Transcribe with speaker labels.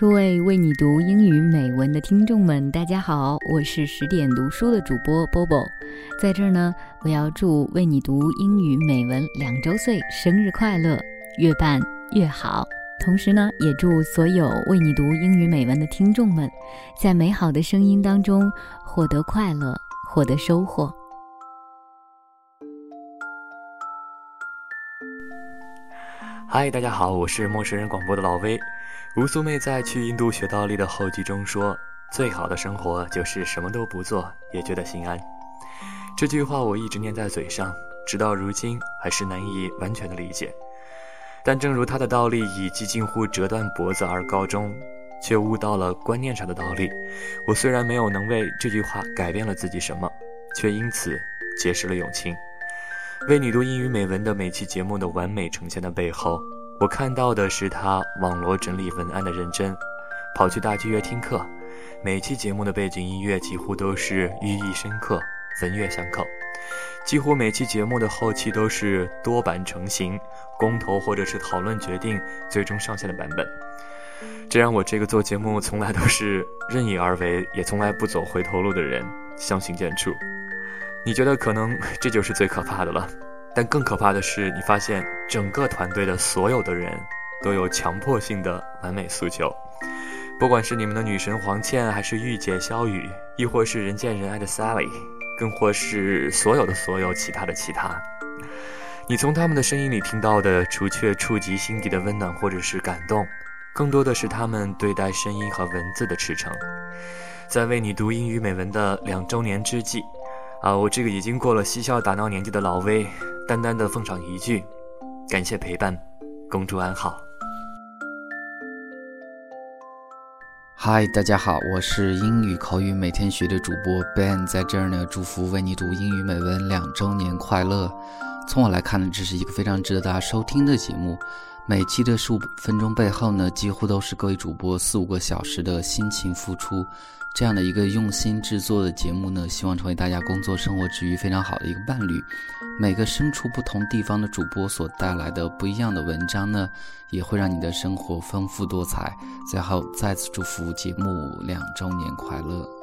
Speaker 1: 各位为你读英语美文的听众们，大家好，我是十点读书的主播 Bobo，在这儿呢，我要祝为你读英语美文两周岁生日快乐，越办越好。同时呢，也祝所有为你读英语美文的听众们，在美好的声音当中获得快乐，获得收获。
Speaker 2: 嗨，大家好，我是陌生人广播的老威。吴苏妹在去印度学倒立的后记中说：“最好的生活就是什么都不做，也觉得心安。”这句话我一直念在嘴上，直到如今还是难以完全的理解。但正如他的倒立以几近乎折断脖子而告终，却悟到了观念上的道理。我虽然没有能为这句话改变了自己什么，却因此结识了永清。为你读英语美文的每期节目的完美呈现的背后。我看到的是他网罗整理文案的认真，跑去大剧院听课，每期节目的背景音乐几乎都是寓意深刻、文乐相扣，几乎每期节目的后期都是多版成型、公投或者是讨论决定最终上线的版本，这让我这个做节目从来都是任意而为，也从来不走回头路的人相形见绌。你觉得可能 这就是最可怕的了？但更可怕的是，你发现整个团队的所有的人都有强迫性的完美诉求，不管是你们的女神黄倩，还是御姐萧雨，亦或是人见人爱的 Sally，更或是所有的所有其他的其他，你从他们的声音里听到的，除却触及心底的温暖或者是感动，更多的是他们对待声音和文字的赤诚。在为你读英语美文的两周年之际，啊，我这个已经过了嬉笑打闹年纪的老威。淡淡的奉上一句，感谢陪伴，公主安好。
Speaker 3: 嗨，大家好，我是英语口语每天学的主播 Ben，在这儿呢，祝福为你读英语美文两周年快乐。从我来看呢，这是一个非常值得大家收听的节目。每期的十五分钟背后呢，几乎都是各位主播四五个小时的辛勤付出。这样的一个用心制作的节目呢，希望成为大家工作生活之余非常好的一个伴侣。每个身处不同地方的主播所带来的不一样的文章呢，也会让你的生活丰富多彩。最后，再次祝福节目两周年快乐。